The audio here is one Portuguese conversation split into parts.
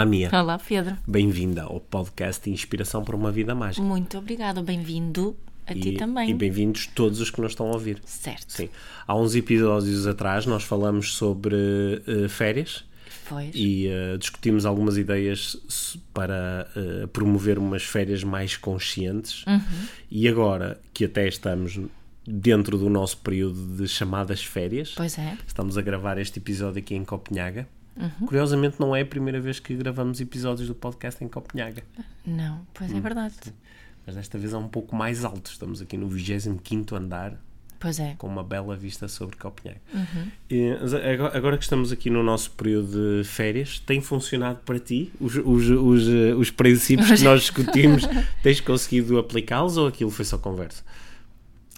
Olá, Mia. Olá, Pedro. Bem-vinda ao podcast Inspiração por uma Vida Mágica. Muito obrigado. Bem-vindo a ti E- também. E bem-vindos todos os que nos estão a ouvir. Certo. Sim. Há uns episódios atrás nós falamos sobre eh, férias Pois. e eh, discutimos algumas ideias para eh, promover umas férias mais conscientes. Uhum. E agora que até estamos dentro do nosso período de chamadas férias, Pois é. estamos a gravar este episódio aqui em Copenhaga. Uhum. Curiosamente, não é a primeira vez que gravamos episódios do podcast em Copenhaga. Não, pois Hum. é verdade. Mas desta vez é um pouco mais alto. Estamos aqui no 25 andar, Pois é. com uma bela vista sobre Copenhague. Uhum. E, agora, que estamos aqui no nosso período de férias, tem funcionado para ti? Os, os, os, os princípios que nós discutimos, tens conseguido aplicá-los ou aquilo foi só conversa?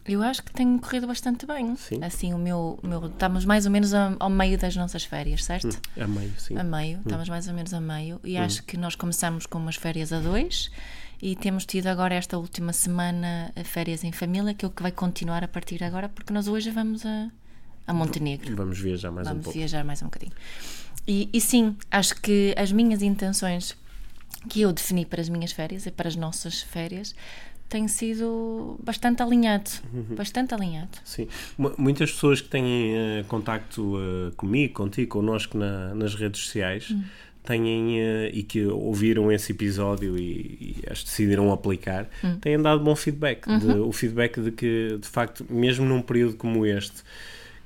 Eu acho que tem corrido bastante bem. Sim. Assim, o meu, o meu. Estamos mais ou menos a- ao meio das nossas férias, certo? A meio, sim. A meio, estamos mais ou menos a meio. E acho que nós começamos com umas férias a dois e temos tido agora esta última semana férias em família, que é o que vai continuar a partir de agora, porque nós hoje vamos a, a Montenegro. Vamos viajar mais um Vamos pouco. viajar mais um bocadinho. E, e sim, acho que as minhas intenções que eu defini para as minhas férias e para as nossas férias têm sido bastante alinhado. Uhum. Bastante alinhado. Sim. Mu- Muitas pessoas que têm eh, contacto eh, comigo, contigo, connosco na- nas redes sociais, Hum. têm, eh, e que ouviram esse episódio e, e as decidiram aplicar, Hum. têm dado bom feedback. de- Uhum. o feedback de que, de facto, mesmo num período como este,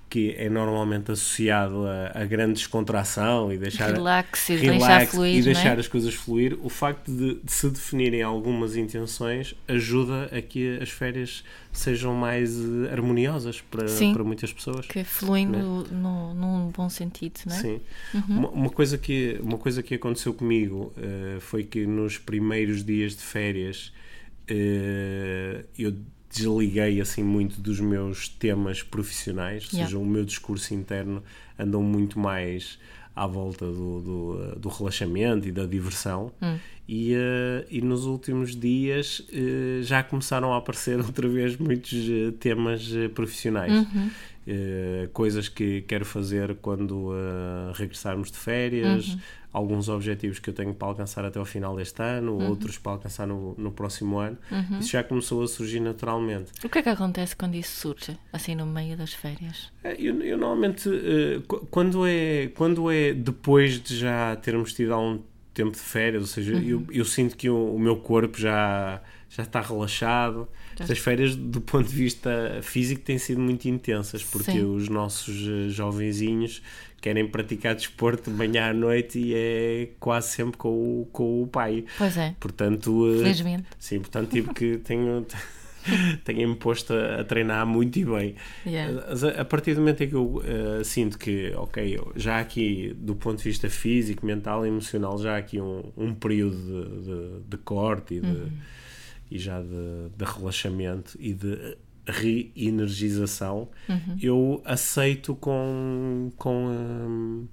que é normalmente associado a, a grande descontração e deixar Relax e relax deixar fluir, e não é? deixar as coisas fluir, o facto de, de se definirem algumas intenções ajuda a que as férias sejam mais eh, harmoniosas para, Sim. para muitas pessoas. Que flui Né? no, no, num bom sentido, não é? Sim. Uma, uma coisa que, uma coisa que aconteceu comigo eh, foi que nos primeiros dias de férias eh, eu desliguei assim muito dos meus temas profissionais, ou Yeah. seja, o meu discurso interno andou muito mais à volta do, do, eh, do relaxamento e da diversão. E, eh, e nos últimos dias eh, já começaram a aparecer outra vez muitos temas profissionais Eh, coisas que quero fazer quando eh, regressarmos de férias, alguns objetivos que eu tenho para alcançar até ao final deste ano, outros para alcançar no, no próximo ano. Isso já começou a surgir naturalmente. O que é que acontece quando isso surge, assim no meio das férias? Eh, Eu, eu normalmente, qu- quando, é, quando é depois de já termos tido algum tempo de férias, ou seja, eu, eu sinto que o, o meu corpo já, já está relaxado. Estas férias, do ponto de vista físico, têm sido muito intensas, porque Sim. os nossos eh, jovenzinhos querem praticar desporto de manhã à noite e é quase sempre com o, com o pai. Pois é, Portanto, eh, felizmente. sim, portanto tive que tenho, tenho-me posto a, a treinar muito e bem. Yeah. Mas A, a partir do momento em que eu eh, sinto que, ok, já aqui, do ponto de vista físico, mental e emocional, já há aqui um, um período de, de- de corte e, de, e já de, de relaxamento e de re-energização, eu aceito com, com hum,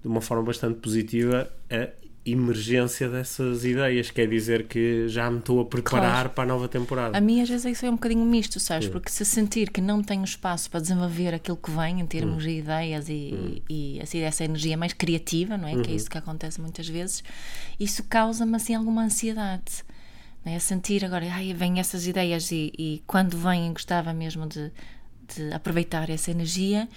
de uma forma bastante positiva a emergência dessas ideias. Quer dizer que já me estou a preparar para a nova temporada. A mim às vezes isso é um bocadinho misto, sabes? Porque se sentir que não tenho espaço para desenvolver aquilo que vem em termos de ideias e, e assim, essa energia mais criativa, não é? Que é isso que acontece muitas vezes, isso causa-me assim alguma ansiedade. Não é? A sentir agora, ai, vêm essas ideias e, e quando vêm gostava mesmo de, de aproveitar essa energia,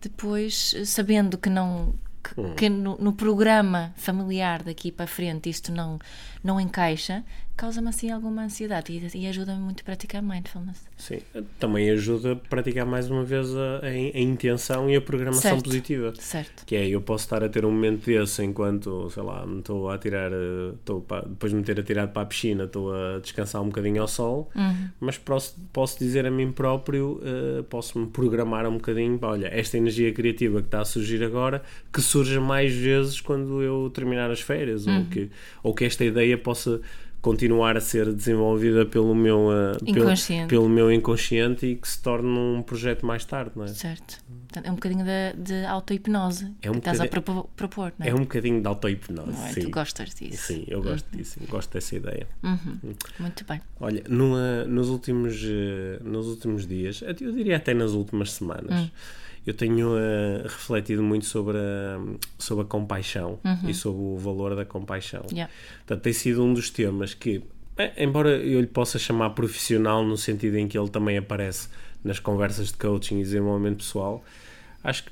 depois sabendo que não que, que no, no programa familiar daqui para frente isto não, não encaixa, causa-me assim alguma ansiedade e, e ajuda-me muito a praticar mindfulness. Sim, também ajuda a praticar mais uma vez a, a, a intenção e a programação Certo. positiva. Certo. Que é, eu posso estar a ter um momento desse enquanto, sei lá, me estou a tirar, eh, estou pa- depois de me ter atirado para a piscina, estou a descansar um bocadinho ao sol, mas posso, posso dizer a mim próprio, eh, posso-me programar um bocadinho, pá, olha, esta energia criativa que está a surgir agora, que surja mais vezes quando eu terminar as férias, ou, que, ou que esta ideia possa continuar a ser desenvolvida pelo meu, uh, inconsciente. Pelo, pelo, meu inconsciente e que se torne um projeto mais tarde, não é? Certo. É um bocadinho de, de auto-hipnose é um que estás a propor, não é? É um bocadinho de auto-hipnose, é? sim. Tu gostas disso. Sim, eu gosto uhum. disso, gosto dessa ideia. Uhum. Uhum. Muito bem. Olha, no, nos, últimos, uh, nos últimos dias, eu diria até nas últimas semanas, hum eu tenho uh, refletido muito sobre a, sobre a compaixão uhum. e sobre o valor da compaixão. Yeah. Portanto, tem sido um dos temas que, embora eu lhe possa chamar profissional no sentido em que ele também aparece nas conversas de coaching e desenvolvimento pessoal, acho que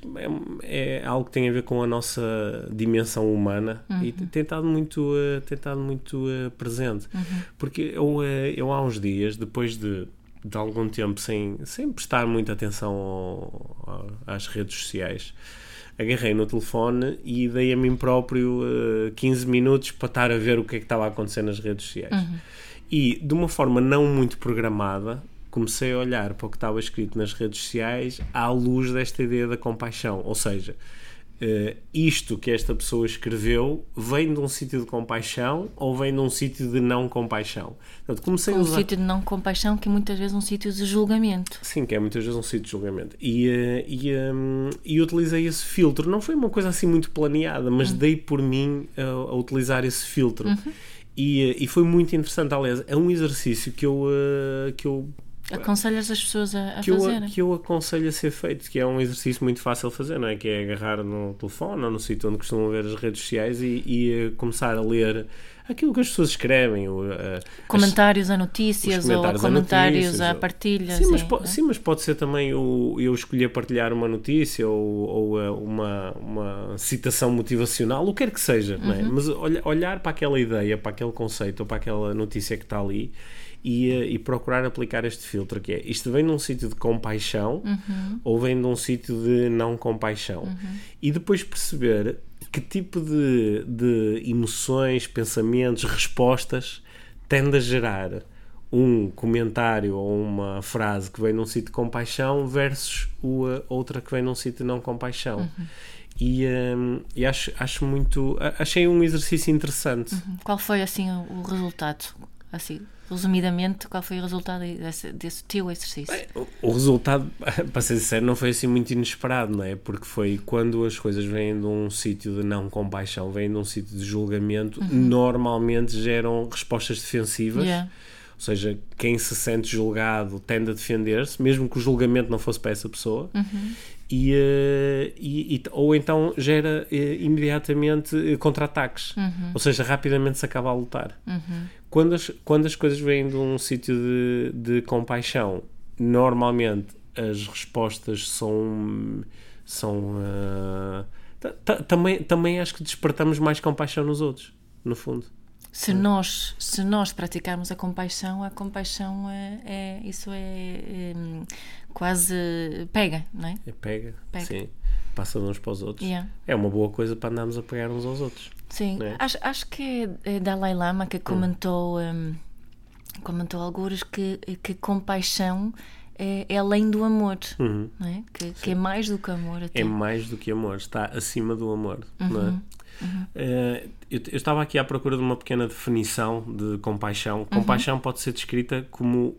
é, é, algo que tem a ver com a nossa dimensão humana uhum. e tem estado muito, uh, tem estado muito uh, presente. Uhum. Porque eu, uh, eu há uns dias, depois de de algum tempo sem, sem prestar muita atenção ao, ao, às redes sociais, agarrei no telefone e dei a mim próprio uh, eh, 15 minutos para estar a ver o que é que estava a acontecer nas redes sociais. Uhum. E de uma forma não muito programada, comecei a olhar para o que estava escrito nas redes sociais à luz desta ideia da compaixão. Ou seja, uh, isto que esta pessoa escreveu vem de um sítio de compaixão ou vem de um sítio de não compaixão? Portanto, comecei um usar... sítio de não compaixão que é muitas vezes um sítio de julgamento. Sim, que é muitas vezes um sítio de julgamento. E, uh, e, um, e utilizei esse filtro. Não foi uma coisa assim muito planeada, mas uhum. dei por mim a, a utilizar esse filtro. Uhum. E, eh, e foi muito interessante, aliás, é um exercício que eu, uh, que eu Aconselhas as pessoas a, a que fazerem? Eu, que eu aconselho a ser feito, que é um exercício muito fácil de fazer, não é? Que é agarrar no telefone ou no sítio onde costumam ver as redes sociais e, e eh, começar a ler aquilo que as pessoas escrevem. Uh, comentários as, a notícias comentários ou comentários a, notícias, a partilha. Sim, mas, é? sim, mas pode ser também o, eu escolher partilhar uma notícia ou, ou uh, uma, uma citação motivacional, o que quer que seja, uhum. não é? Uhum. Mas olhar para aquela ideia, para aquele conceito ou para aquela notícia que está ali e, eh, e procurar aplicar este filtro que é isto vem num sítio de compaixão uhum. ou vem de um sítio de não compaixão uhum. e depois perceber que tipo de, de emoções, pensamentos, respostas tende a gerar um comentário ou uma frase que vem num sítio de compaixão versus o, outra que vem num sítio de não compaixão. Uhum. E, um, e acho, acho muito. Achei um exercício interessante. Uhum. Qual foi assim o resultado? Assim, resumidamente, qual foi o resultado desse, desse teu exercício? Bem, o, o, resultado, para ser sincero, não foi assim muito inesperado, não é? Porque foi quando as coisas vêm de um sítio de não compaixão, vêm de um sítio de julgamento, uhum. normalmente geram respostas defensivas. Yeah. Ou seja, quem se sente julgado tende a defender-se, mesmo que o julgamento não fosse para essa pessoa. Uhum. E, uh, e, e, ou então gera uh, imediatamente uh, contra-ataques. Uhum. Ou seja, rapidamente se acaba a lutar. Uhum. Quando, as, quando as coisas vêm de um sítio de, de compaixão, normalmente as respostas são. são também, também acho que despertamos mais compaixão nos outros, no fundo. Se nós, se nós praticarmos a compaixão, a compaixão é, é isso é, é, quase pega, não é? é pega, pega, sim. Passa de uns para os outros. Yeah. É uma boa coisa para andarmos a pegar uns aos outros. Sim, é? acho, acho que é Dalai Lama que comentou, hum. um, comentou alguns que, que compaixão é, é, além do amor, uhum. não é? Que, que, é mais do que amor. Até. É mais do que amor, está acima do amor, uhum. não é? Uhum. Uh, eu, eu, estava aqui à procura de uma pequena definição de compaixão. Uhum. Compaixão pode ser descrita como uh,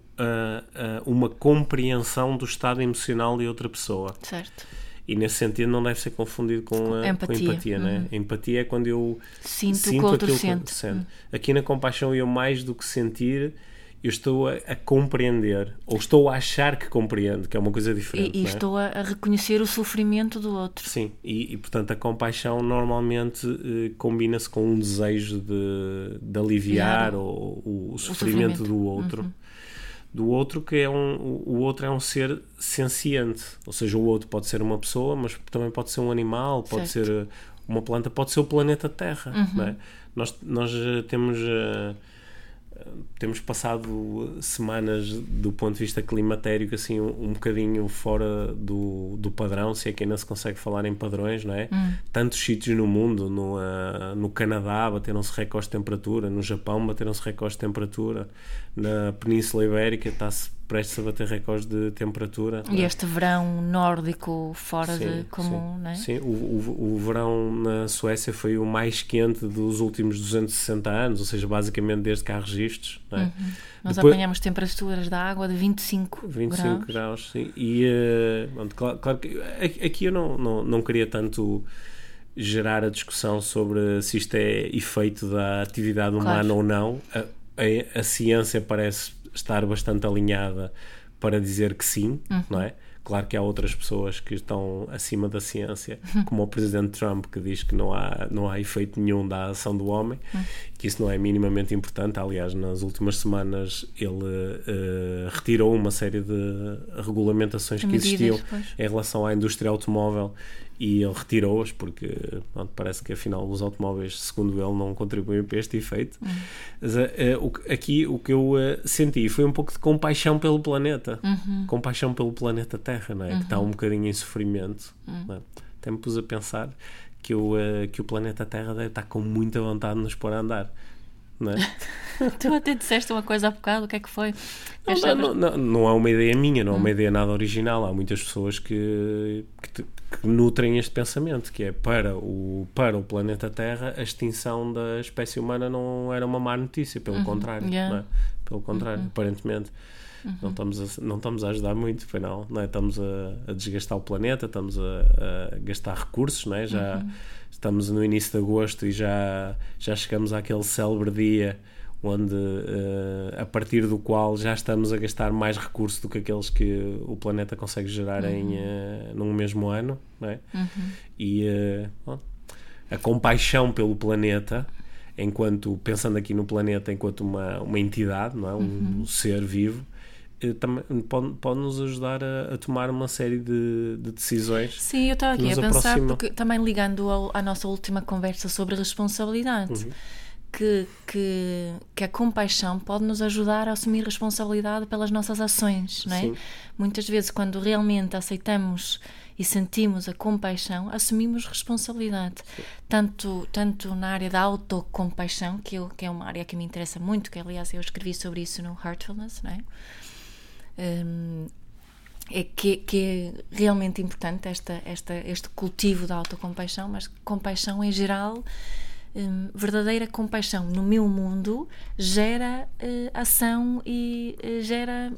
uh, uma compreensão do estado emocional de outra pessoa. Certo. E nesse sentido não deve ser confundido com, a, empatia, com empatia, uhum. né? Empatia é quando eu sinto, sinto que o outro sente. Que sente. Uhum. Aqui na compaixão eu mais do que sentir eu estou a, a, compreender, ou estou a achar que compreendo, que é uma coisa diferente. E, e é? estou a, reconhecer o sofrimento do outro. Sim, e, e portanto a compaixão normalmente eh, combina-se com um desejo de, de aliviar o, o, o, sofrimento, sofrimento, do outro. Uhum. Do outro que é um, o outro é um ser senciente, ou seja, o outro pode ser uma pessoa, mas também pode ser um animal, pode certo. ser uma planta, pode ser o planeta Terra. Uhum. É? Nós, nós eh, temos uh, temos passado semanas do ponto de vista climatérico assim um, um bocadinho fora do, do padrão, se é que ainda se consegue falar em padrões, não é? Hum. Tantos sítios no mundo, no, uh, no Canadá bateram-se recordes de temperatura, no Japão bateram-se recordes de temperatura, na Península Ibérica está-se prestes a bater recordes de temperatura. E é? este verão nórdico fora sim, de comum, sim. não é? Sim, o, o, o, verão na Suécia foi o mais quente dos últimos 260 anos, ou seja, basicamente desde que há registros. É? Uhum. Nós Depois, apanhamos temperaturas da água de 25, 25 graus. graus sim. E, uh, claro, claro, que aqui eu não, não, não queria tanto gerar a discussão sobre se isto é efeito da atividade humana claro. ou não. A, a, a, ciência parece estar bastante alinhada para dizer que sim, uhum. não é? Claro que há outras pessoas que estão acima da ciência, uhum. como o presidente Trump, que diz que não há, não há efeito nenhum da ação do homem, uhum. que isso não é minimamente importante. Aliás, nas últimas semanas ele uh, retirou uma série de regulamentações que existiam em relação à indústria automóvel e ele retirou-as porque pronto, parece que afinal os automóveis, segundo ele, não contribuem para este efeito. Uhum. Mas, uh, uh, aqui o que eu uh, senti foi um pouco de compaixão pelo planeta, uhum. compaixão pelo planeta Terra, não é? que está um bocadinho em sofrimento. Uhum. É? Até me pus a pensar que, eu, que o planeta Terra deve estar com muita vontade de nos pôr a andar. Não, é? tu até disseste uma coisa há bocado, o que é que foi? Não, não, não, não, é uma ideia minha, não é uma hum. ideia nada original. Há muitas pessoas que, que, que, nutrem este pensamento, que é para o, para o planeta Terra a extinção da espécie humana não era uma má notícia, pelo uhum. contrário. Yeah. É? Pelo contrário, uhum. aparentemente. Uhum. Não, estamos a, não estamos a ajudar muito, foi não, não é? Estamos a, a, desgastar o planeta, estamos a, a gastar recursos, não é? Já uhum. estamos no início de agosto e já, já chegamos àquele célebre dia onde uh, a partir do qual já estamos a gastar mais recursos do que aqueles que o planeta consegue gerar uhum. em uh, num mesmo ano, não é? Uhum. E uh, bom, a compaixão pelo planeta, enquanto pensando aqui no planeta enquanto uma, uma entidade, não é? um, uhum. ser vivo, também pode, pode nos ajudar a, a, tomar uma série de, de decisões. Sim, eu estava aqui a pensar, porque também ligando ao, à nossa última conversa sobre responsabilidade. Uhum que, que, que, a compaixão pode nos ajudar a assumir responsabilidade pelas nossas ações, não é? Sim. Muitas vezes, quando realmente aceitamos e sentimos a compaixão, assumimos responsabilidade. Tanto, tanto na área da autocompaixão, que, eu, que é uma área que me interessa muito, que aliás eu escrevi sobre isso no Heartfulness, não é? Um, é que, que, é realmente importante esta, esta, este cultivo da autocompaixão, mas compaixão em geral Hum, verdadeira compaixão no meu mundo gera uh, ação e uh, gera,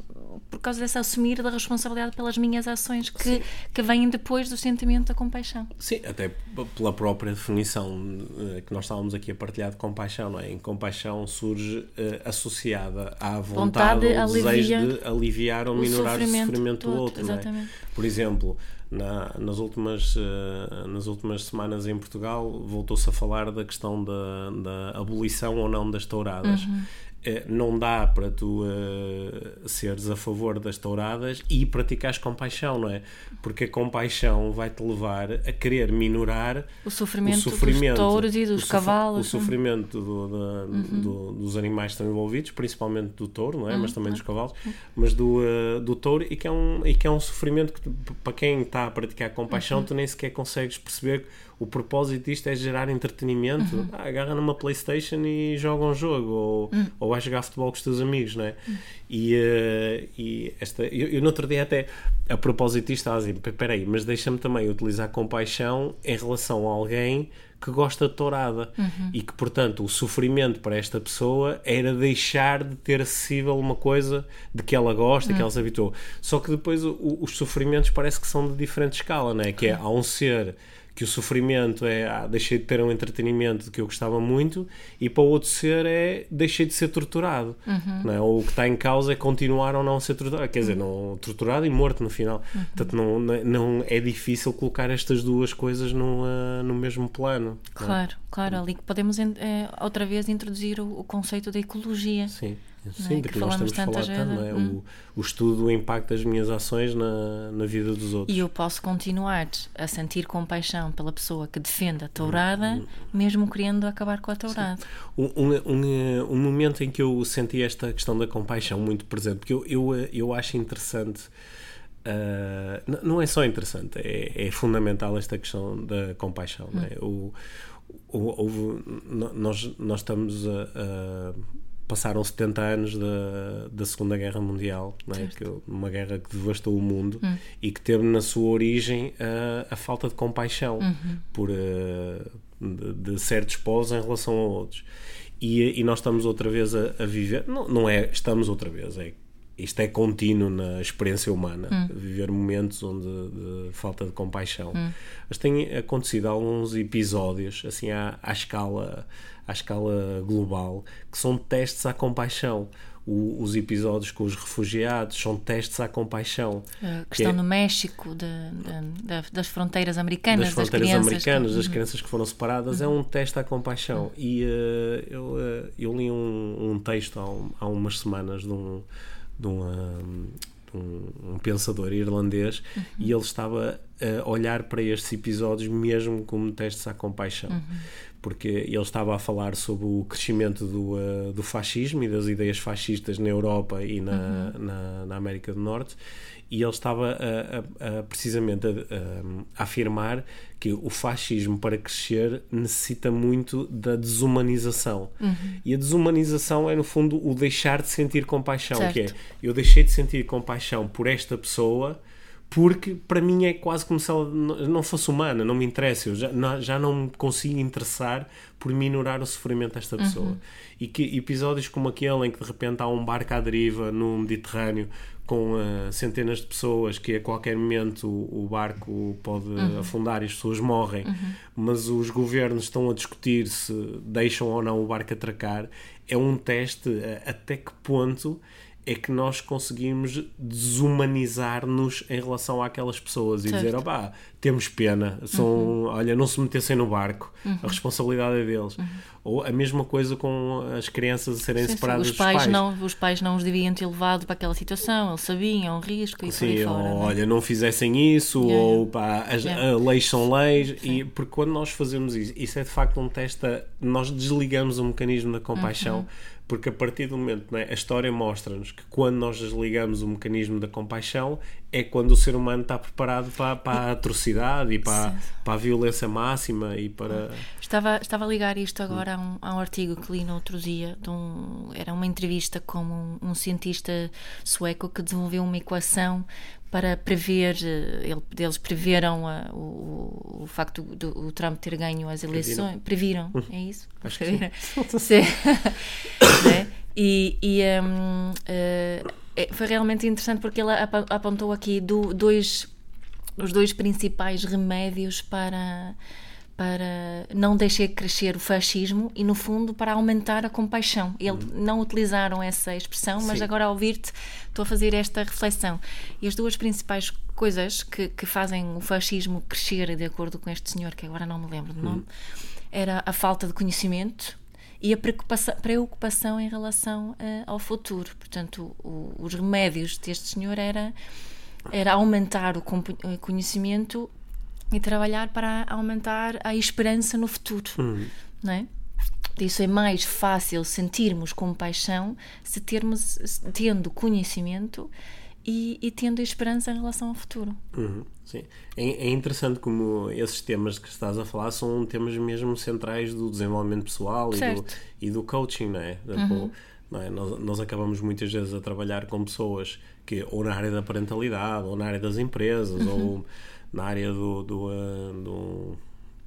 por causa dessa assumir da responsabilidade pelas minhas ações que, que vêm depois do sentimento da compaixão. Sim, até pela própria definição uh, que nós estávamos aqui a partilhar de compaixão, não é? Em compaixão surge associada à vontade, vontade ou desejo de aliviar ou minorar o sofrimento, do outro, outro é? Por exemplo, na, nas, últimas, uh, nas últimas semanas em Portugal voltou-se a falar da questão da, da abolição ou não das touradas. Uhum. Eh, não dá para tu uh, seres a favor das touradas e praticares compaixão, não é? Porque a compaixão vai-te levar a querer minorar o sofrimento, o sofrimento dos touros e dos o cavalos. O sofrimento do, do, uhum. do, dos animais que estão envolvidos, principalmente do touro, não é? Uhum. Mas também dos cavalos, mas do, uh, do touro e que, é um, e que é um sofrimento que, para quem está a praticar compaixão, uhum. tu nem sequer consegues perceber o propósito disto é gerar entretenimento. Uhum. Ah, agarra numa Playstation e joga um jogo, ou, uhum. ou vai jogar futebol com os teus amigos, não é? Uhum. E, uh, e esta, eu, eu no outro dia até, a propósito disto, estava a dizer, peraí, mas deixa-me também utilizar compaixão em relação a alguém que gosta de tourada uhum. e que, portanto, o sofrimento para esta pessoa era deixar de ter acessível uma coisa de que ela gosta, uhum. que ela se habituou. Só que depois o, os sofrimentos parece que são de diferente escala, não é? Que é, há um ser que o sofrimento é ah, deixei de ter um entretenimento que eu gostava muito e para o outro ser é deixei de ser torturado uhum. não é? ou o que está em causa é continuar ou não ser torturado quer dizer, não, torturado e morto no final uhum. portanto não, não é difícil colocar estas duas coisas no, uh, no mesmo plano claro, é? claro, ali podemos é, outra vez introduzir o, o conceito da ecologia sim Sim, é? porque nós temos falado é? Hum. O, o estudo do impacto das minhas ações na, na vida dos outros. E eu posso continuar a sentir compaixão pela pessoa que defende a tourada, hum. mesmo querendo acabar com a tourada. Um, um, um, um, momento em que eu senti esta questão da compaixão muito presente, porque eu, eu, eu acho interessante. Uh, não é só interessante, é, é, fundamental esta questão da compaixão. Hum. Não é? Hum. o, o, o, nós, nós estamos a, a passaram 70 anos da, da Segunda Guerra Mundial, é? que, uma guerra que devastou o mundo hum. e que teve na sua origem a, a falta de compaixão uhum. por, uh, de, de, certos povos em relação a outros. E, e nós estamos outra vez a, a, viver, não, não é estamos outra vez, é isto é contínuo na experiência humana, hum. viver momentos onde de falta de compaixão. Hum. Mas tem acontecido alguns episódios, assim, à, à, escala, à escala global, que são testes à compaixão. O, os episódios com os refugiados são testes à compaixão. A questão que é, no México, de, de, de, das fronteiras americanas, das fronteiras das americanas, que, das crianças que foram separadas, é uhum. é um teste à compaixão. E uh, eu, uh, eu li um, um texto há, um, há umas semanas de um de, uma, de um, um, pensador irlandês uhum. e ele estava a olhar para estes episódios mesmo como testes à compaixão. Uhum. Porque ele estava a falar sobre o crescimento do, uh, do fascismo e das ideias fascistas na Europa e na, uhum. na, na América do Norte e ele estava a, a, a, precisamente a, afirmar que o fascismo para crescer necessita muito da desumanização uhum. e a desumanização é no fundo o deixar de sentir compaixão certo. que é eu deixei de sentir compaixão por esta pessoa porque para mim é quase como se ela não fosse humana, não me interessa, eu já, não, já não me consigo interessar por minorar o sofrimento desta pessoa. Uhum. E que episódios como aquele em que de repente há um barco à deriva no Mediterrâneo com uh, centenas de pessoas que a qualquer momento o, o barco pode uhum. afundar e as pessoas morrem, uhum. mas os governos estão a discutir se deixam ou não o barco atracar, é um teste uh, até que ponto é que nós conseguimos desumanizar-nos em relação àquelas pessoas e certo. dizer, opá, temos pena, são, uhum. olha, não se metessem no barco, uhum. a responsabilidade é deles. Uhum. Ou a mesma coisa com as crianças a serem sim, separadas os pais dos pais. Não, os pais não os deviam ter levado para aquela situação, eles sabiam o risco e sim, por fora. Ou, é? olha, não fizessem isso, yeah. ou pá, as yeah. leis são leis, sim. e porque quando nós fazemos isso, isso é de facto um teste, nós desligamos o mecanismo da compaixão uhum porque a partir do momento, é, a história mostra-nos que quando nós desligamos o mecanismo da compaixão é quando o ser humano está preparado para, para a atrocidade e para, para a violência máxima e para... Estava, estava a ligar isto agora a um, a um artigo que li no outro dia, um, era uma entrevista com um, um cientista sueco que desenvolveu uma equação para prever, eh, ele, eles preveram uh, o, o facto do o Trump ter ganho as eleições. Previram, previram é isso? Acho que sim. sim. né? E, e um, uh, eh, foi realmente interessante porque ele apontou aqui do, dois, os dois principais remédios para para não deixar crescer o fascismo e, no fundo, para aumentar a compaixão. Eles hum. não utilizaram essa expressão, mas Sim. agora, ao ouvir-te, estou a fazer esta reflexão. E as duas principais coisas que, que fazem o fascismo crescer, de acordo com este senhor, que agora não me lembro do nome, hum. era a falta de conhecimento e a preocupação, preocupação em relação uh, ao futuro. Portanto, o, os remédios deste senhor era, era aumentar o conhecimento e trabalhar para aumentar a esperança no futuro, uhum. não é? Isso é mais fácil sentirmos compaixão se termos tendo conhecimento e, e tendo esperança em relação ao futuro. Uhum, sim. É, é, interessante como esses temas que estás a falar são temas mesmo centrais do desenvolvimento pessoal e do, e do, coaching, não é? Uhum. Não é? Nós, nós acabamos muitas vezes a trabalhar com pessoas que ou na área da parentalidade ou na área das empresas uhum. ou na área do, do, uh, do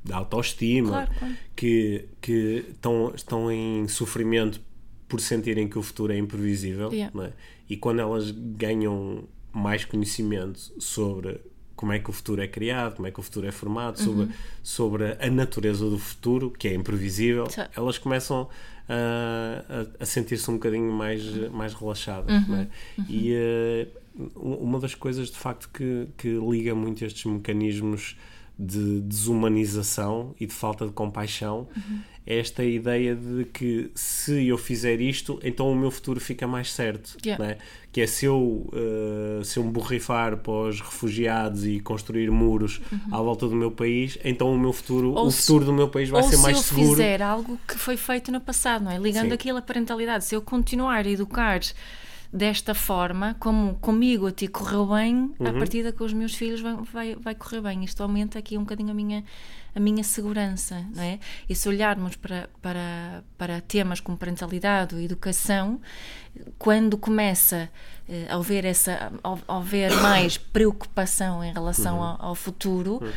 da autoestima, claro, claro. que, que estão, estão em sofrimento por sentirem que o futuro é imprevisível. Yeah. É? E quando elas ganham mais conhecimento sobre como é que o futuro é criado, como é que o futuro é formado, sobre, uhum. sobre a natureza do futuro, que é imprevisível, elas começam a, a, a sentir-se um bocadinho mais, mais relaxadas. Uhum. É? Uhum. E uh, uma das coisas de facto que, que liga muito estes mecanismos de desumanização e de falta de compaixão uhum. esta ideia de que se eu fizer isto, então o meu futuro fica mais certo. Yeah. É? Que é se eu, uh, se eu me borrifar para os refugiados e construir muros uhum. à volta do meu país, então o meu futuro, ou o se, futuro do meu país vai ser mais seguro. se eu fizer algo que foi feito no passado, não é? Ligando Sim. aquilo à parentalidade, se eu continuar a educar desta forma, como comigo a ti correu bem, uhum. a partir com os meus filhos vai, vai, vai correr bem. Isto aumenta aqui um bocadinho a minha, a minha segurança, não é? E se olharmos para, para, para temas como parentalidade ou educação, quando começa eh, a haver, essa, a haver mais preocupação em relação uhum. ao, ao, futuro, uhum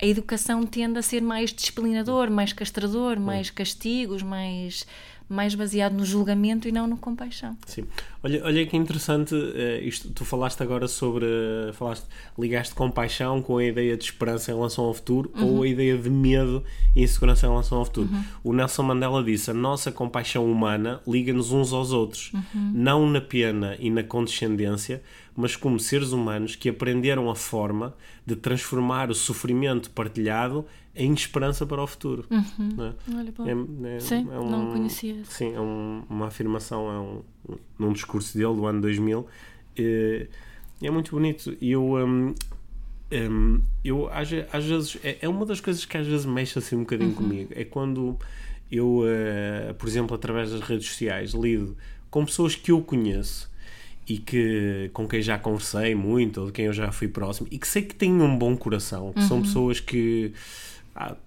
a educação tende a ser mais disciplinador, mais castrador, mais castigos, mais mais baseado no julgamento e não no compaixão. Sim. Olha, olha que interessante, uh, isto, tu falaste agora sobre, falaste, ligaste compaixão com a ideia de esperança em relação ao futuro uhum. ou a ideia de medo e insegurança em relação ao futuro. Uhum. O Nelson Mandela disse, a nossa compaixão humana liga-nos uns aos outros, uhum. não na pena e na condescendência, mas como seres humanos que aprenderam a forma de transformar o sofrimento partilhado em esperança para o futuro. Uhum. Não é? Olha, é, é, sim, é um, não conhecia. Sim, é um, uma afirmação, é um, num discurso dele do ano 2000. É, é muito bonito. E eu, um, um, eu às, às vezes, é, é, uma das coisas que às vezes mexe assim um bocadinho uhum. comigo. É quando eu, uh, por exemplo, através das redes sociais, lido com pessoas que eu conheço e que com quem já conversei muito ou de quem eu já fui próximo e que sei que têm um bom coração, que uhum. são pessoas que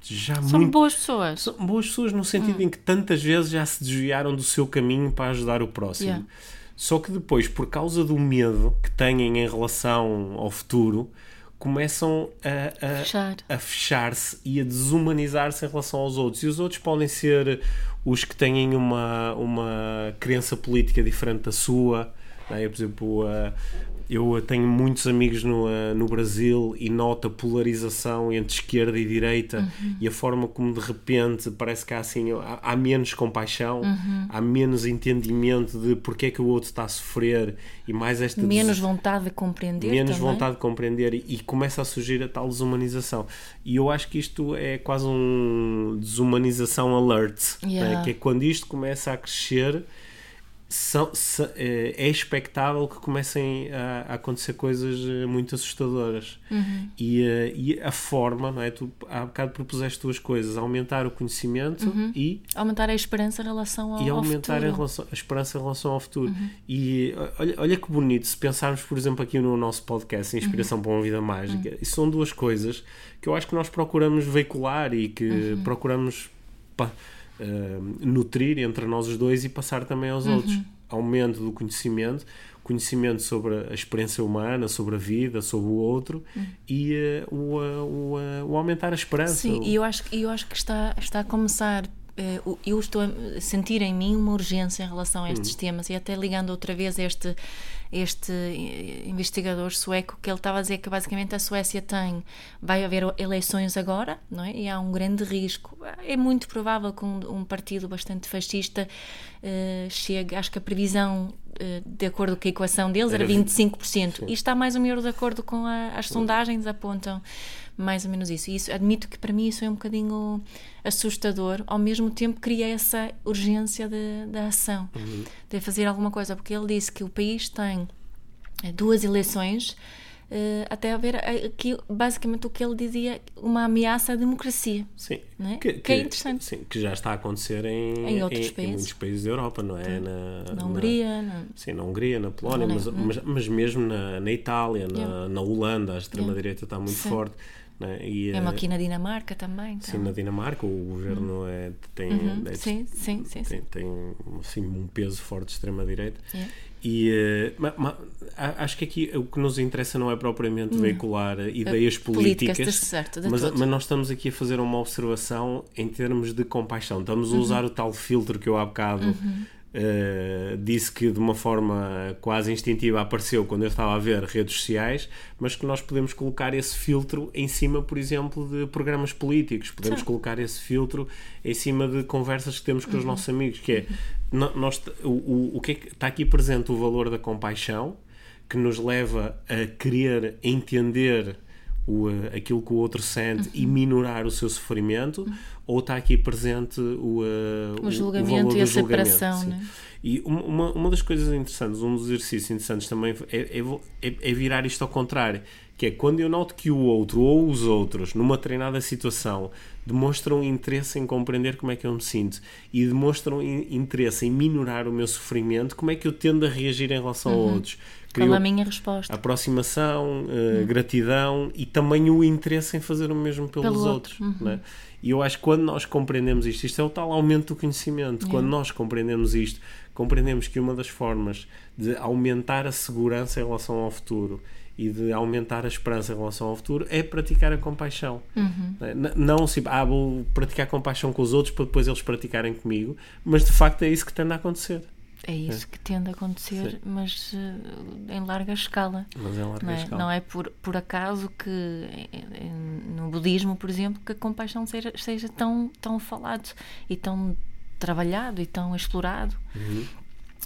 já são muito, boas pessoas. São boas pessoas no sentido uhum. em que tantas vezes já se desviaram do seu caminho para ajudar o próximo. Yeah. Só que depois, por causa do medo que têm em relação ao futuro, começam a, a, Fechar. a fechar-se e a desumanizar-se em relação aos outros. E os outros podem ser os que têm uma, uma crença política diferente da sua, é? por exemplo, uh, eu tenho muitos amigos no, uh, no Brasil e noto a polarização entre esquerda e direita uhum. e a forma como de repente parece que há, assim, há, há menos compaixão, uhum. há menos entendimento de porque é que o outro está a sofrer e mais esta menos des... vontade de compreender menos também. vontade de compreender e, e, começa a surgir a tal desumanização e eu acho que isto é quase um desumanização alert yeah. né? que é quando isto começa a crescer são, eh, é expectável que comecem a, acontecer coisas eh, muito assustadoras. Uhum. E, eh, e, a forma, não é? Tu há bocado propuseste duas coisas: aumentar o conhecimento uhum. e. Aumentar a esperança em relação ao, e aumentar ao futuro. A, relação, a esperança em relação ao futuro. Uhum. E olha, olha que bonito, se pensarmos, por exemplo, aqui no nosso podcast Inspiração uhum. para uma Vida Mágica, uhum. isso são duas coisas que eu acho que nós procuramos veicular e que uhum. procuramos uh, nutrir entre nós os dois e passar também aos uhum. outros. Aumento do conhecimento, conhecimento sobre a experiência humana, sobre a vida, sobre o outro uhum. e uh, o, o, o, aumentar a esperança. Sim, e eu acho, eu acho que está, está a começar eu estou a sentir em mim uma urgência em relação a estes uhum. temas e até ligando outra vez este este investigador sueco que ele estava a dizer que basicamente a Suécia tem vai haver eleições agora não é e há um grande risco é muito provável que um, um partido bastante fascista uh, chegue acho que a previsão uh, de acordo com a equação deles era 25% Sim. e está mais ou menos de acordo com a, as sondagens apontam mais ou menos isso. Isso, admito que para mim isso é um bocadinho assustador, ao mesmo tempo cria essa urgência da ação, uhum. de fazer alguma coisa, porque ele disse que o país tem eh, duas eleições Uh, até haver aqui, basicamente o que ele dizia, uma ameaça à democracia. Sim. É? Que, que, é interessante. Sim, que já está a acontecer em, em, outros em, países. em muitos países da Europa, não é? Na, na Hungria. Na, sim, na Hungria, na Polónia, mas, mas, mas, mesmo na, na Itália, na, yeah. na Holanda, a extrema-direita está muito sim. forte. Né? E, Mesmo aqui na Dinamarca também. Então. Sim, na Dinamarca o governo uhum. é, tem, uhum. é, sim, sim, sim, tem, tem assim, um peso forte de extrema-direita. Yeah. E uh, ma, acho que aqui o que nos interessa não é propriamente uhum. veicular ideias políticas, políticas certo, mas, mas, nós estamos aqui a fazer uma observação em termos de compaixão. Estamos a uhum. usar o tal filtro que eu há bocado uhum. Uh, disse que de uma forma quase instintiva apareceu quando eu estava a ver redes sociais, mas que nós podemos colocar esse filtro em cima, por exemplo, de programas políticos, podemos Sim. colocar esse filtro em cima de conversas que temos com uhum. os nossos amigos, que é nós, o, o, o que, é que está aqui presente o valor da compaixão que nos leva a querer entender o, eh, aquilo que o outro sente uhum. e minorar o seu sofrimento, uhum. ou está aqui presente o, uh, o julgamento o e a separação. Né? E uma, uma das coisas interessantes, um dos exercícios interessantes também é, é, é, é virar isto ao contrário, que é quando eu noto que o outro ou os outros, numa treinada situação, demonstram interesse em compreender como é que eu me sinto e demonstram interesse em minorar o meu sofrimento, como é que eu tendo a reagir em relação uhum. a outros. Qual a minha resposta? Aproximação, uh, uhum. gratidão e também o interesse em fazer o mesmo pelos Pelo outros. Uhum. Né? E eu acho que quando nós compreendemos isto, isto é o tal aumento do conhecimento. Quando nós compreendemos isto, compreendemos que uma das formas de aumentar a segurança em relação ao futuro e de aumentar a esperança em relação ao futuro é praticar a compaixão. Uhum. Não se ah, vou praticar compaixão com os outros para depois eles praticarem comigo, mas de facto é isso que tende a acontecer. É isso é. que tende a acontecer, Sim. mas uh, em larga escala. Mas em larga não é, escala. Não é por, por acaso que no budismo, por exemplo, que a compaixão seja, seja tão, tão falado e tão trabalhado e tão explorado. Uhum.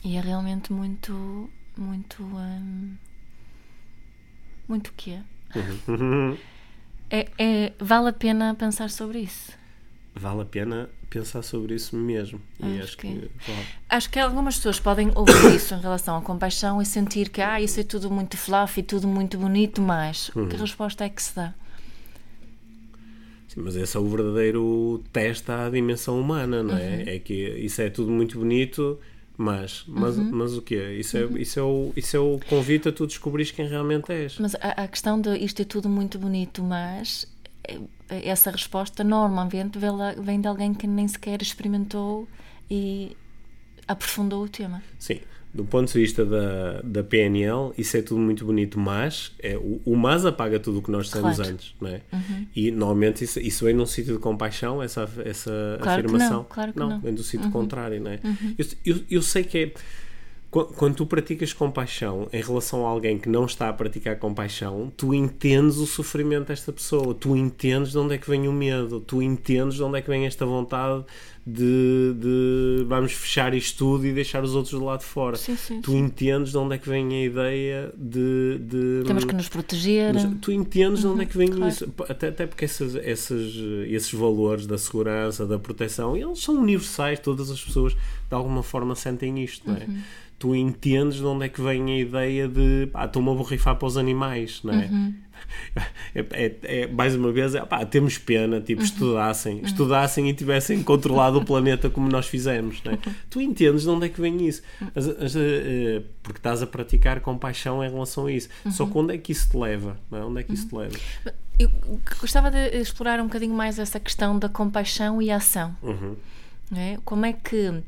E é realmente muito, muito. Um, muito o quê? Uhum. é, é, vale a pena pensar sobre isso. Vale a pena pensar sobre isso mesmo. Acho, acho que, que acho que algumas pessoas podem ouvir isso em relação à compaixão e sentir que ah, isso é tudo muito fluffy, tudo muito bonito, mas uhum. que resposta é que se dá? Sim, mas esse é o verdadeiro teste à dimensão humana, não é? Uhum. É que isso é tudo muito bonito, mas, mas, uhum. mas o quê? Isso é, uhum. isso, é o, isso é o convite a tu descobrires quem realmente és. Mas a, a questão de isto é tudo muito bonito, mas essa resposta normalmente vem de alguém que nem sequer experimentou e aprofundou o tema. Sim do ponto de vista da, da PNL, isso é tudo muito bonito, mas é, o, o mas apaga tudo o que nós temos claro. antes, não é? Uhum. E normalmente isso, isso vem num sítio de compaixão, essa, essa claro afirmação. não, claro que não, não. vem do sítio uhum. contrário, não é? Uhum. Eu, eu, eu sei que é quando tu praticas compaixão em relação a alguém que não está a praticar compaixão, tu entendes o sofrimento desta pessoa, tu entendes de onde é que vem o medo, tu entendes de onde é que vem esta vontade de, de vamos fechar isto tudo e deixar os outros do lado de fora. Sim, sim, tu sim. entendes de onde é que vem a ideia de. de Temos que nos proteger. tu entendes uhum, de onde é que vem claro. isso. Até, até porque esses, esses, esses valores da segurança, da proteção, eles são universais, todas as pessoas de alguma forma sentem isto, não é? Uhum tu entendes de onde é que vem a ideia de pá, estou-me a borrifar para os animais, não é? Uhum. É, é, é, mais uma vez, é, pá, temos pena, tipo, uhum. estudassem, uhum. estudassem e tivessem controlado o planeta como nós fizemos, não é? Uhum. Tu entendes de onde é que vem isso, mas, mas, uh, porque estás a praticar compaixão em relação a isso. Só uhum. que onde é que isso te leva? Não é? Onde é que isso te leva? Eu gostava de explorar um bocadinho mais essa questão da compaixão e ação. É? Como é que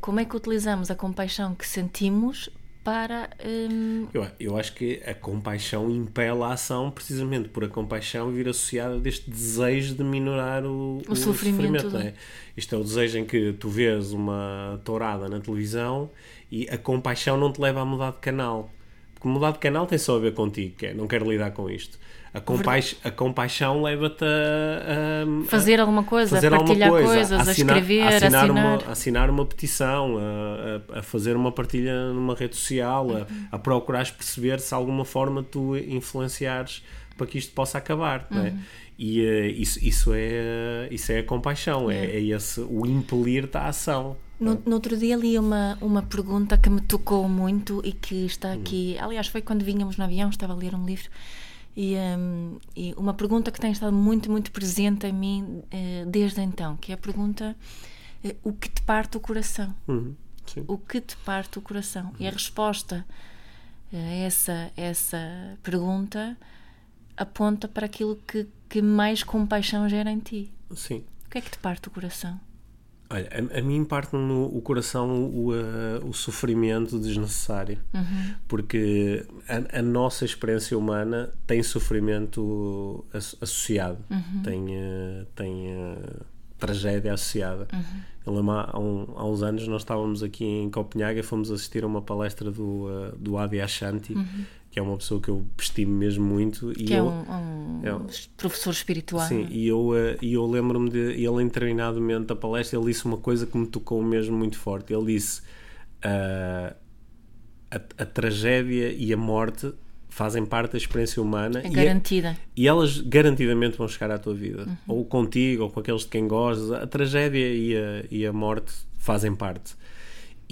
como é que utilizamos a compaixão que sentimos para. Hum... Eu, eu acho que a compaixão impela a ação precisamente por a compaixão vir associada deste desejo de minorar o, o, o sofrimento. sofrimento é? Isto é o desejo em que tu vês uma tourada na televisão e a compaixão não te leva a mudar de canal. Porque mudar de canal tem só a ver contigo, que é não quero lidar com isto. A, compaix, a compaixão leva-te a, a, fazer alguma coisa, fazer a partilhar coisa, coisas, a, assinar, a escrever, a assinar, assinar. Uma, assinar uma petição, a, fazer uma partilha numa rede social, uhum. a, procurar perceber se alguma forma tu influenciares para que isto possa acabar, uhum. não é? Uhum. E uh, isso, isso, é, isso é a compaixão, é, é esse, o impelir-te à ação. No, no, outro dia li uma, uma pergunta que me tocou muito e que está aqui. Hum. Aliás, foi quando vínhamos no avião, estava a ler um livro e, um, e, uma pergunta que tem estado muito, muito presente em mim uh, desde então, que é a pergunta uh, o que te parte o coração? Uhum, o que te parte o coração? Uhum. E a resposta a essa, essa pergunta aponta para aquilo que, que mais compaixão gera em ti. Sim. O que é que te parte o coração? Olha, a, a mim parte-me no o coração o, uh, o sofrimento desnecessário, uhum. porque a, a, nossa experiência humana tem sofrimento associado, uhum. tem, uh, tem uh, tragédia associada. Uhum. Lembro, há, um, há, uns anos nós estávamos aqui em Copenhague, fomos assistir a uma palestra do, do Adi Ashanti, uhum que é uma pessoa que eu estimo mesmo muito. E que é eu, é um, um é, professor espiritual. Sim, e eu, uh, e eu lembro-me de ele, em determinado momento da palestra, ele disse uma coisa que me tocou mesmo muito forte. Ele disse: uh, a, a, tragédia e a morte fazem parte da experiência humana. É garantida. E, e, elas garantidamente vão chegar à tua vida. Uhum. Ou contigo, ou com aqueles de quem gostas. A tragédia e a, e a morte fazem parte.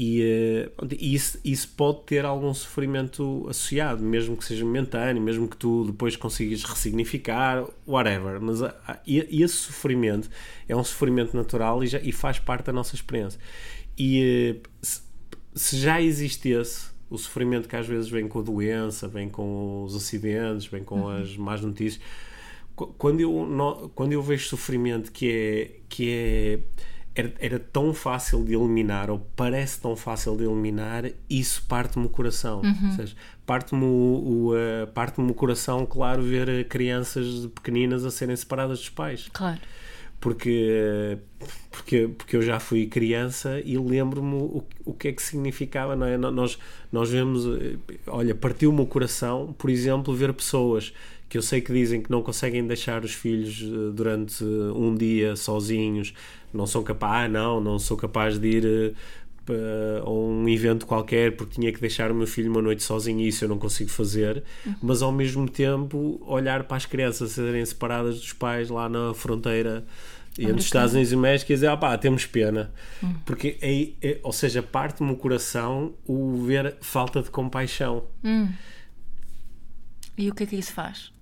E uh, isso, isso pode ter algum sofrimento associado, mesmo que seja momentâneo, mesmo que tu depois consigas ressignificar, whatever. Mas uh, esse sofrimento é um sofrimento natural e, já, e faz parte da nossa experiência. E uh, se, se já existisse o sofrimento que às vezes vem com a doença, vem com os acidentes, vem com uhum. as más notícias. Quando eu, quando eu vejo sofrimento que é, que é era, era, tão fácil de eliminar, ou parece tão fácil de eliminar, isso parte-me o coração. Uhum. parte-me o, o, uh, parte o coração, claro, ver crianças pequeninas a serem separadas dos pais. Claro porque, porque, porque eu já fui criança e lembro-me o, o que é que significava, não é? Nós, nós vemos, olha, partiu-me o coração, por exemplo, ver pessoas que eu sei que dizem que não conseguem deixar os filhos eh, durante um dia sozinhos, não são capazes, ah, não, não sou capaz de ir eh, a um evento qualquer porque tinha que deixar o meu filho uma noite sozinho e isso eu não consigo fazer, uhum. mas ao mesmo tempo olhar para as crianças serem separadas dos pais lá na fronteira entre os Estados Unidos e o México e dizer, ah pá, temos pena. Uhum. Porque, é, é, ou seja, parte-me o coração o ver falta de compaixão. Uhum. E o que é que isso faz?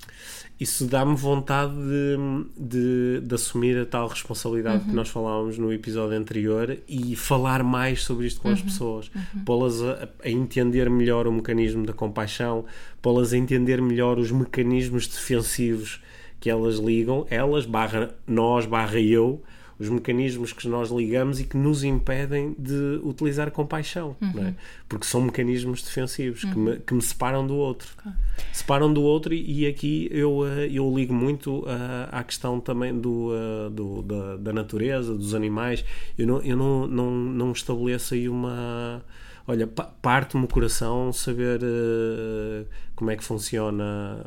Isso dá-me vontade de, de, de, assumir a tal responsabilidade uhum. que nós falávamos no episódio anterior e falar mais sobre isto com uhum. as pessoas, uhum. pô-las a, a, entender melhor o mecanismo da compaixão, pô-las a entender melhor os mecanismos defensivos que elas ligam, elas barra nós barra eu, os mecanismos que nós ligamos e que nos impedem de utilizar compaixão, uhum. não é? porque são mecanismos defensivos uhum. que, me, que, me, separam do outro. Claro. Separam do outro, e, e, aqui eu, eh, eu ligo muito uh, à questão também do, uh, do da, da, natureza, dos animais. Eu não, eu não, não, não estabeleço aí uma olha, parte-me o coração saber uh, como é que funciona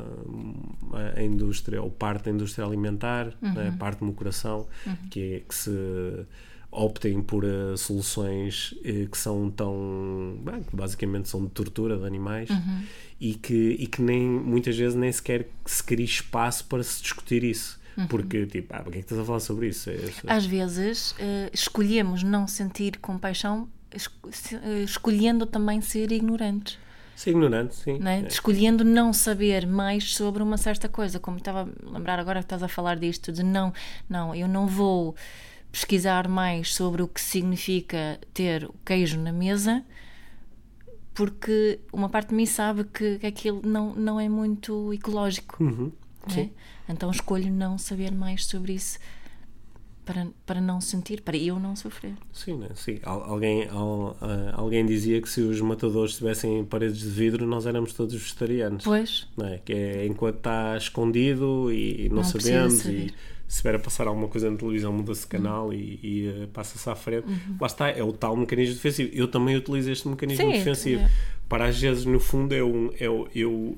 eh, a indústria, ou parte da indústria alimentar, uhum. né? parte-me o coração, uhum. que, é, que se optem por uh, soluções uh, que são tão bem, que basicamente são de tortura de animais uhum. e, que, e que nem muitas vezes nem sequer se cria espaço para se discutir isso. Uhum. Porque, tipo, ah, porque é que estás a falar sobre isso? É, Às vezes uh, escolhemos não sentir compaixão escolhendo também ser ignorantes. Ser ignorante, sim. Não é? Escolhendo não saber mais sobre uma certa coisa, como estava a lembrar agora que estás a falar disto, de não, não, eu não vou pesquisar mais sobre o que significa ter o queijo na mesa, porque uma parte de mim sabe que, que aquilo não, não é muito ecológico. Uhum, é? Então escolho não saber mais sobre isso para, para não sentir, para eu não sofrer. Sim, né? Sim. alguém, alguém dizia que se os matadores tivessem paredes de vidro, nós éramos todos vegetarianos. Pois. é Que é enquanto está escondido e, não, não sabemos e se vier a passar alguma coisa na televisão, muda-se canal uhum. e, e uh, passa-se à frente. Uhum. Lá está, é o tal mecanismo defensivo. Eu também utilizo este mecanismo Sim, defensivo. É. Para às vezes, no fundo, é um, é, eu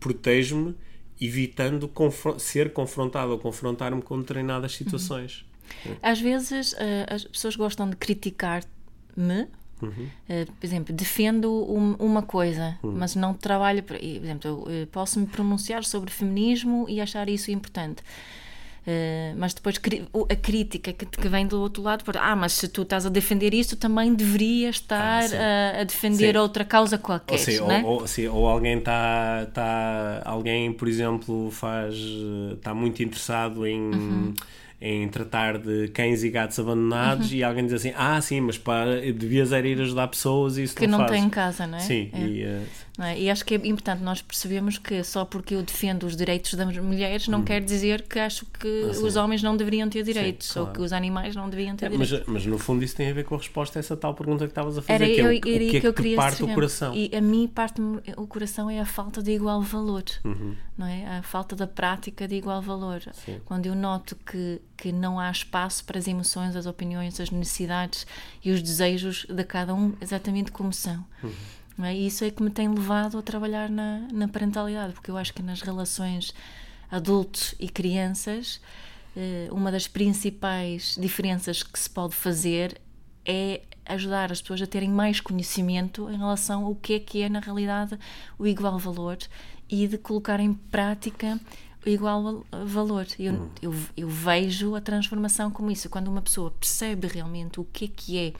protejo-me evitando confron ser confrontado ou confrontar-me com determinadas situações. Uhum. Às vezes uh, as pessoas gostam de criticar-me. Uhum. Uh, por exemplo, defendo um, uma coisa, uhum. mas não trabalho. Por, por exemplo, eu posso me pronunciar sobre feminismo e achar isso importante. Uh, mas depois a crítica que, que, vem do outro lado, por, ah, mas se tu estás a defender isso, também deverias estar ah, a, a, defender sim. outra causa qualquer. Ou, sim, né? ou, ou, sim, ou alguém está, tá, alguém, por exemplo, faz está muito interessado em. Uhum em tratar de cães e gatos abandonados uhum. e alguém diz assim, ah sim, mas para, devias ir ajudar pessoas e isso que não, não têm em casa, não é? Sim, é. E, uh, é? e, acho que é importante nós percebemos que só porque eu defendo os direitos das mulheres não uhum. quer dizer que acho que ah, os homens não deveriam ter direitos sim, claro. ou que os animais não deveriam ter é, direitos. Mas, mas, no fundo isso tem a ver com a resposta a essa tal pergunta que estavas a fazer, era, que é o, eu, o que, é que, eu queria parte o coração. E a mim parte o coração é a falta de igual valor, uhum. não é? A falta da prática de igual valor. Sim. Quando eu noto que, que não há espaço espaço para as emoções, as opiniões, as necessidades e os desejos de cada um exatamente como são. Uhum. É? E isso é que me tem levado a trabalhar na, na parentalidade, porque eu acho que nas relações adultos e crianças, eh, uma das principais diferenças que se pode fazer é ajudar as pessoas a terem mais conhecimento em relação ao que é que é na realidade o igual valor e de colocar em prática igual valor. Eu, uhum. eu, eu, vejo a transformação como isso. Quando uma pessoa percebe realmente o que é que é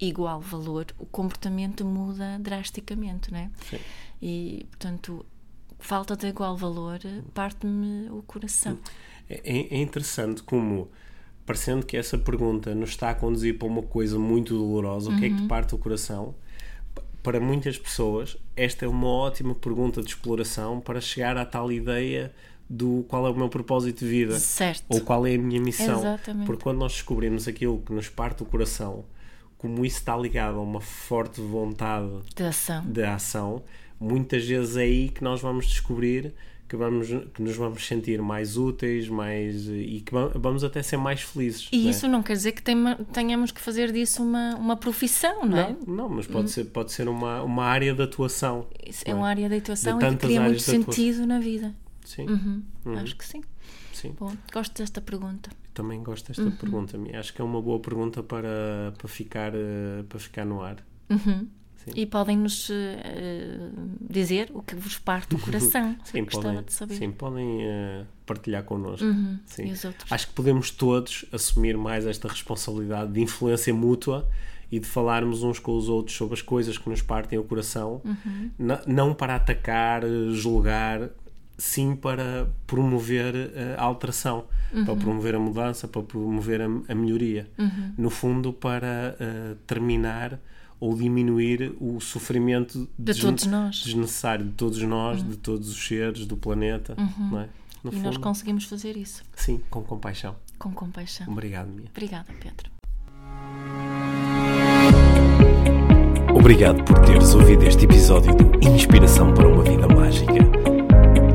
igual valor, o comportamento muda drasticamente, não é? Sim. E, portanto, falta de igual valor parte-me o coração. É, é interessante como, parecendo que essa pergunta nos está a conduzir para uma coisa muito dolorosa, o que é que te parte o coração? Para muitas pessoas, esta é uma ótima pergunta de exploração para chegar à tal ideia do qual é o meu propósito de vida Certo. ou qual é a minha missão. Exatamente. Porque quando nós descobrimos aquilo que nos parte o coração, como isso está ligado a uma forte vontade De ação. de ação, muitas vezes é aí que nós vamos descobrir que, vamos, que nos vamos sentir mais úteis mais, e que va- vamos até ser mais felizes. E não é? isso não quer dizer que tenha- tenhamos que fazer disso uma, uma profissão, não, é? Não, não, mas pode ser, pode ser uma, uma área de atuação. É não uma área de atuação De e que cria muito sentido na vida. Sim, Uhum. Uhum. Acho que sim. Sim. Bom, gosto desta pergunta. Também gosto desta Uhum. pergunta. Acho que é uma boa pergunta para, para, ficar, eh, para ficar no ar. Uhum. E podem-nos eh, dizer o que vos parte o coração. Sim, podem, de saber. sim, podem eh, partilhar connosco. Uhum. Sim. Acho que podemos todos assumir mais esta responsabilidade de influência mútua e de falarmos uns com os outros sobre as coisas que nos partem o coração, Uhum. Não para atacar, julgar, sim para promover eh, a alteração, Uhum. para promover a mudança, para promover a, a melhoria. Uhum. No fundo, para eh, terminar ou diminuir o sofrimento De todos nós. Uhum. desnecessário de todos nós, de todos os seres do planeta. Não é? No E nós fundo, conseguimos fazer isso sim, com compaixão. com compaixão. Obrigado, Mia. Obrigada, Pedro. Obrigado por teres ouvido este episódio do Inspiração para uma Vida Mágica.